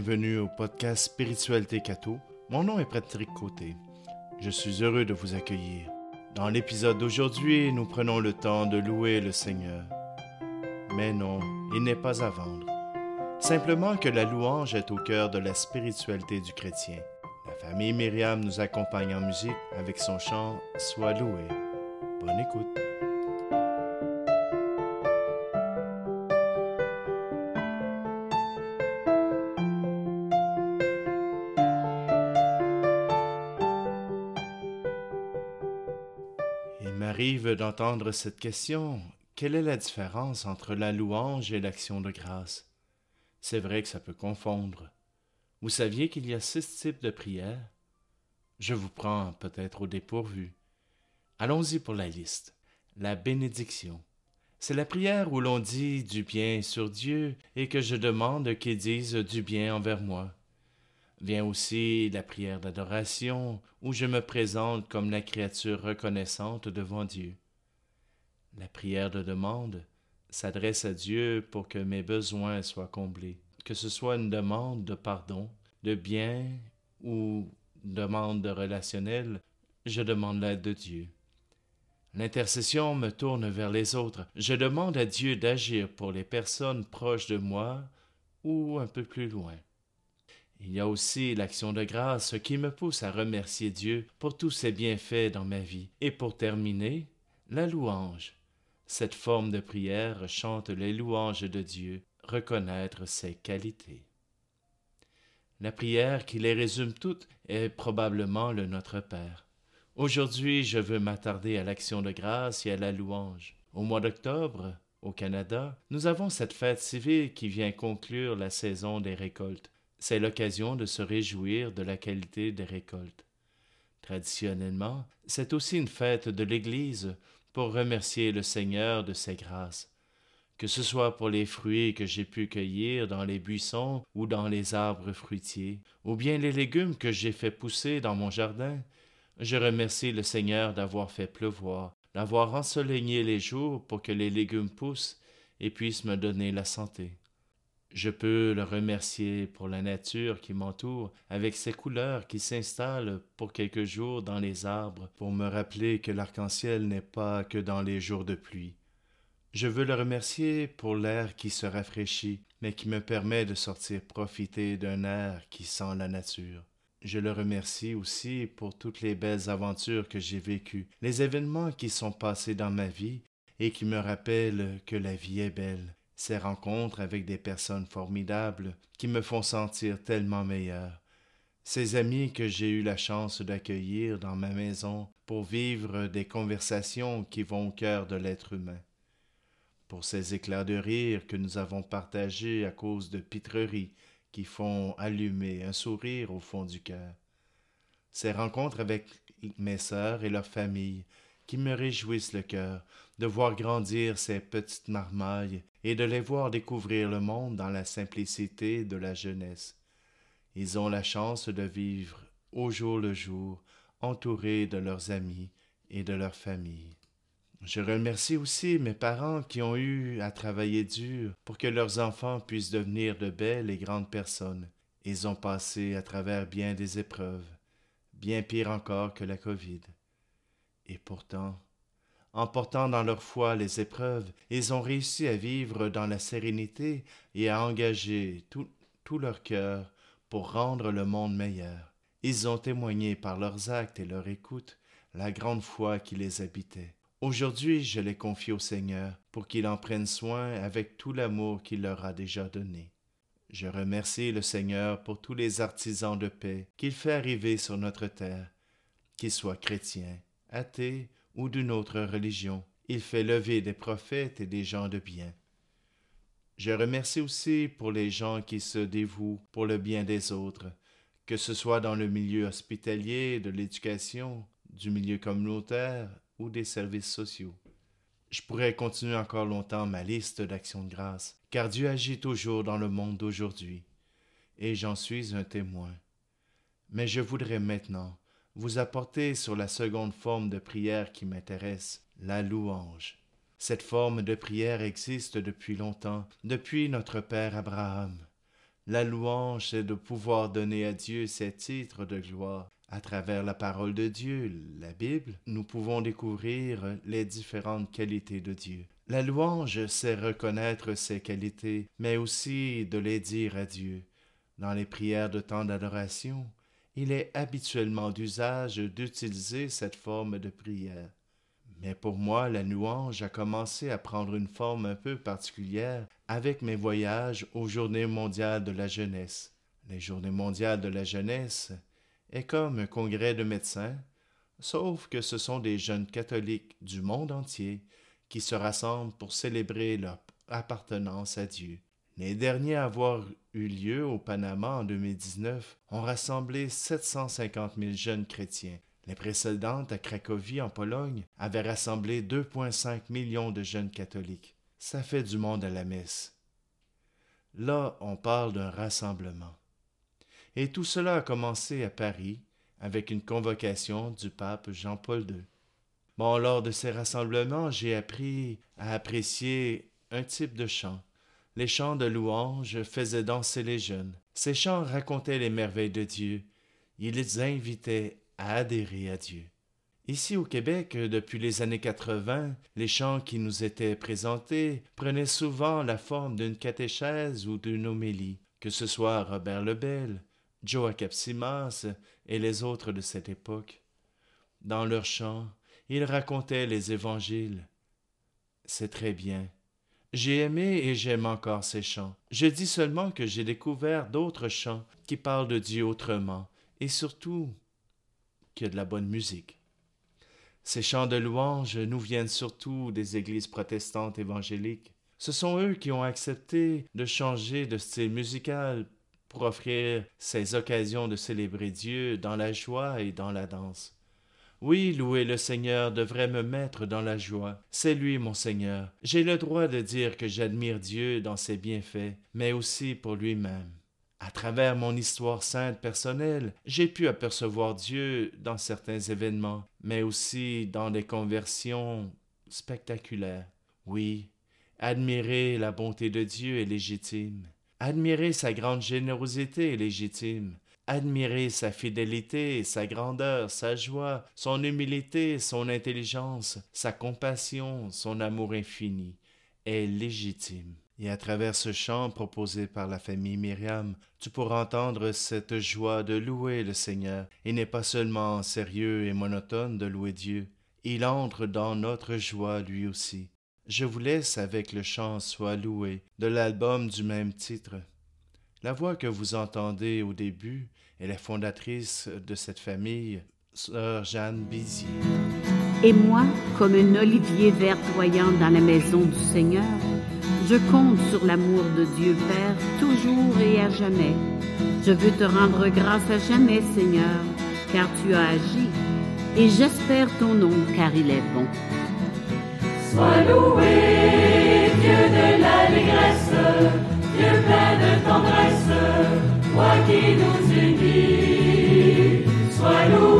bienvenue au podcast Spiritualité Cato. Mon nom est Patrick Côté. Je suis heureux de vous accueillir. Dans l'épisode d'aujourd'hui, nous prenons le temps de louer le Seigneur. Mais non, il n'est pas à vendre. Simplement que la louange est au cœur de la spiritualité du chrétien. La famille Myriam nous accompagne en musique avec son chant Sois loué. Bonne écoute. M'arrive d'entendre cette question. Quelle est la différence entre la louange et l'action de grâce? C'est vrai que ça peut confondre. Vous saviez qu'il y a six types de prières? Je vous prends peut-être au dépourvu. Allons-y pour la liste. La bénédiction. C'est la prière où l'on dit du bien sur Dieu et que je demande qu'il dise du bien envers moi. Vient aussi la prière d'adoration, où je me présente comme la créature reconnaissante devant Dieu. La prière de demande s'adresse à Dieu pour que mes besoins soient comblés, que ce soit une demande de pardon, de bien ou demande de relationnel, je demande l'aide de Dieu. L'intercession me tourne vers les autres. Je demande à Dieu d'agir pour les personnes proches de moi ou un peu plus loin. Il y a aussi l'action de grâce qui me pousse à remercier Dieu pour tous ses bienfaits dans ma vie. Et pour terminer, la louange. Cette forme de prière chante les louanges de Dieu, reconnaître ses qualités. La prière qui les résume toutes est probablement le Notre Père. Aujourd'hui, je veux m'attarder à l'action de grâce et à la louange. Au mois d'octobre, au Canada, nous avons cette fête civile qui vient conclure la saison des récoltes c'est l'occasion de se réjouir de la qualité des récoltes. Traditionnellement, c'est aussi une fête de l'Église pour remercier le Seigneur de ses grâces, que ce soit pour les fruits que j'ai pu cueillir dans les buissons ou dans les arbres fruitiers, ou bien les légumes que j'ai fait pousser dans mon jardin. Je remercie le Seigneur d'avoir fait pleuvoir, d'avoir ensoleigné les jours pour que les légumes poussent et puissent me donner la santé. Je peux le remercier pour la nature qui m'entoure, avec ses couleurs qui s'installent pour quelques jours dans les arbres, pour me rappeler que l'arc-en-ciel n'est pas que dans les jours de pluie. Je veux le remercier pour l'air qui se rafraîchit, mais qui me permet de sortir profiter d'un air qui sent la nature. Je le remercie aussi pour toutes les belles aventures que j'ai vécues, les événements qui sont passés dans ma vie et qui me rappellent que la vie est belle, ces rencontres avec des personnes formidables qui me font sentir tellement meilleur, ces amis que j'ai eu la chance d'accueillir dans ma maison pour vivre des conversations qui vont au cœur de l'être humain, pour ces éclats de rire que nous avons partagés à cause de pitreries qui font allumer un sourire au fond du cœur, ces rencontres avec mes sœurs et leurs familles qui me réjouissent le cœur de voir grandir ces petites marmailles et de les voir découvrir le monde dans la simplicité de la jeunesse. Ils ont la chance de vivre au jour le jour, entourés de leurs amis et de leur famille. Je remercie aussi mes parents qui ont eu à travailler dur pour que leurs enfants puissent devenir de belles et grandes personnes. Ils ont passé à travers bien des épreuves, bien pire encore que la Covid. Et pourtant, en portant dans leur foi les épreuves, ils ont réussi à vivre dans la sérénité et à engager tout, tout leur cœur pour rendre le monde meilleur. Ils ont témoigné par leurs actes et leur écoute la grande foi qui les habitait. Aujourd'hui, je les confie au Seigneur pour qu'il en prenne soin avec tout l'amour qu'il leur a déjà donné. Je remercie le Seigneur pour tous les artisans de paix qu'il fait arriver sur notre terre, qu'ils soient chrétiens, athée ou d'une autre religion. Il fait lever des prophètes et des gens de bien. Je remercie aussi pour les gens qui se dévouent pour le bien des autres, que ce soit dans le milieu hospitalier, de l'éducation, du milieu communautaire ou des services sociaux. Je pourrais continuer encore longtemps ma liste d'actions de grâce, car Dieu agit toujours dans le monde d'aujourd'hui, et j'en suis un témoin. Mais je voudrais maintenant vous apporter sur la seconde forme de prière qui m'intéresse, la louange. Cette forme de prière existe depuis longtemps, depuis notre Père Abraham. La louange, c'est de pouvoir donner à Dieu ses titres de gloire. À travers la parole de Dieu, la Bible, nous pouvons découvrir les différentes qualités de Dieu. La louange, c'est reconnaître ses qualités, mais aussi de les dire à Dieu. Dans les prières de temps d'adoration, il est habituellement d'usage d'utiliser cette forme de prière. Mais pour moi, la louange a commencé à prendre une forme un peu particulière avec mes voyages aux Journées mondiales de la jeunesse. Les Journées mondiales de la jeunesse est comme un congrès de médecins, sauf que ce sont des jeunes catholiques du monde entier qui se rassemblent pour célébrer leur appartenance à Dieu. Les derniers à avoir eu lieu au Panama en 2019 ont rassemblé 750 000 jeunes chrétiens. Les précédentes à Cracovie en Pologne avaient rassemblé 2,5 millions de jeunes catholiques. Ça fait du monde à la messe. Là, on parle d'un rassemblement. Et tout cela a commencé à Paris avec une convocation du pape Jean-Paul II. Bon, lors de ces rassemblements, j'ai appris à apprécier un type de chant. Les chants de louange faisaient danser les jeunes. Ces chants racontaient les merveilles de Dieu. Ils les invitaient à adhérer à Dieu. Ici au Québec, depuis les années 80, les chants qui nous étaient présentés prenaient souvent la forme d'une catéchèse ou d'une homélie, que ce soit Robert Lebel, Joe Capsimas et les autres de cette époque. Dans leurs chants, ils racontaient les évangiles. C'est très bien. J'ai aimé et j'aime encore ces chants. Je dis seulement que j'ai découvert d'autres chants qui parlent de Dieu autrement, et surtout que de la bonne musique. Ces chants de louange nous viennent surtout des églises protestantes évangéliques. Ce sont eux qui ont accepté de changer de style musical pour offrir ces occasions de célébrer Dieu dans la joie et dans la danse. Oui, louer le Seigneur devrait me mettre dans la joie. C'est lui mon Seigneur. J'ai le droit de dire que j'admire Dieu dans ses bienfaits, mais aussi pour lui-même. À travers mon histoire sainte personnelle, j'ai pu apercevoir Dieu dans certains événements, mais aussi dans des conversions spectaculaires. Oui, admirer la bonté de Dieu est légitime. Admirer sa grande générosité est légitime. Admirer sa fidélité, sa grandeur, sa joie, son humilité, son intelligence, sa compassion, son amour infini est légitime. Et à travers ce chant proposé par la famille Myriam, tu pourras entendre cette joie de louer le Seigneur. Il n'est pas seulement sérieux et monotone de louer Dieu, il entre dans notre joie lui aussi. Je vous laisse avec le chant Sois loué de l'album du même titre. La voix que vous entendez au début est la fondatrice de cette famille, sœur Jeanne Bizier. Et moi, comme un olivier verdoyant dans la maison du Seigneur, je compte sur l'amour de Dieu Père toujours et à jamais. Je veux te rendre grâce à jamais, Seigneur, car tu as agi, et j'espère ton nom, car il est bon. Sois loué, Dieu de l'allégresse, Dieu plein de tendresse, toi qui nous unis. Sois loué,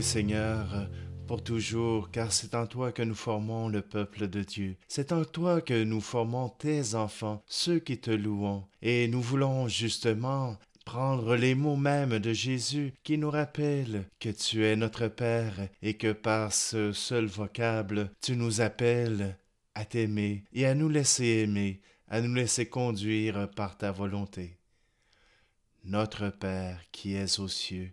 Seigneur, pour toujours, car c'est en toi que nous formons le peuple de Dieu. C'est en toi que nous formons tes enfants, ceux qui te louons. Et nous voulons justement prendre les mots mêmes de Jésus qui nous rappellent que tu es notre Père et que par ce seul vocable tu nous appelles à t'aimer et à nous laisser aimer, à nous laisser conduire par ta volonté. Notre Père qui es aux cieux,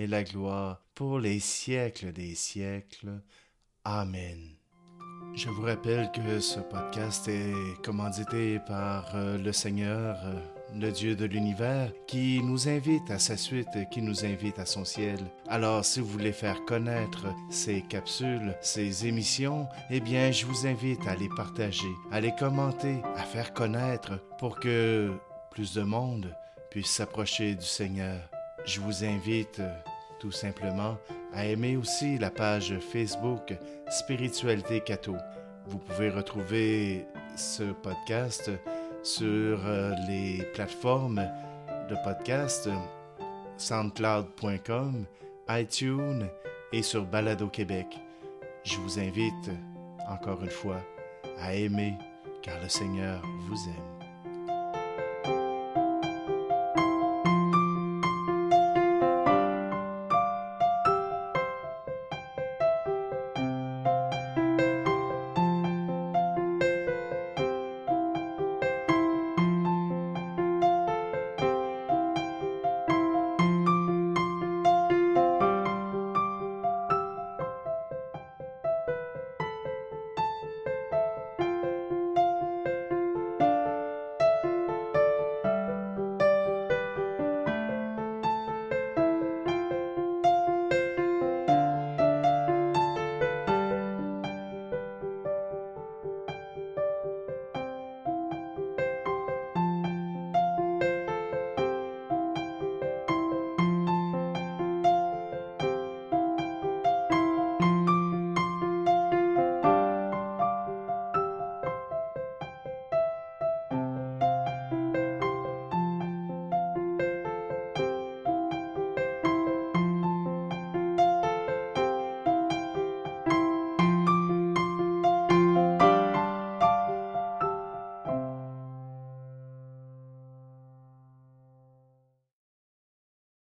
et la gloire pour les siècles des siècles. Amen. Je vous rappelle que ce podcast est commandité par euh, le Seigneur, euh, le Dieu de l'univers, qui nous invite à sa suite, qui nous invite à son ciel. Alors, si vous voulez faire connaître ces capsules, ces émissions, eh bien, je vous invite à les partager, à les commenter, à faire connaître pour que plus de monde puisse s'approcher du Seigneur. Je vous invite tout simplement à aimer aussi la page Facebook Spiritualité Cato. Vous pouvez retrouver ce podcast sur euh, les plateformes de podcast soundcloud.com, iTunes et sur Balado Québec. Je vous invite encore une fois à aimer car le Seigneur vous aime.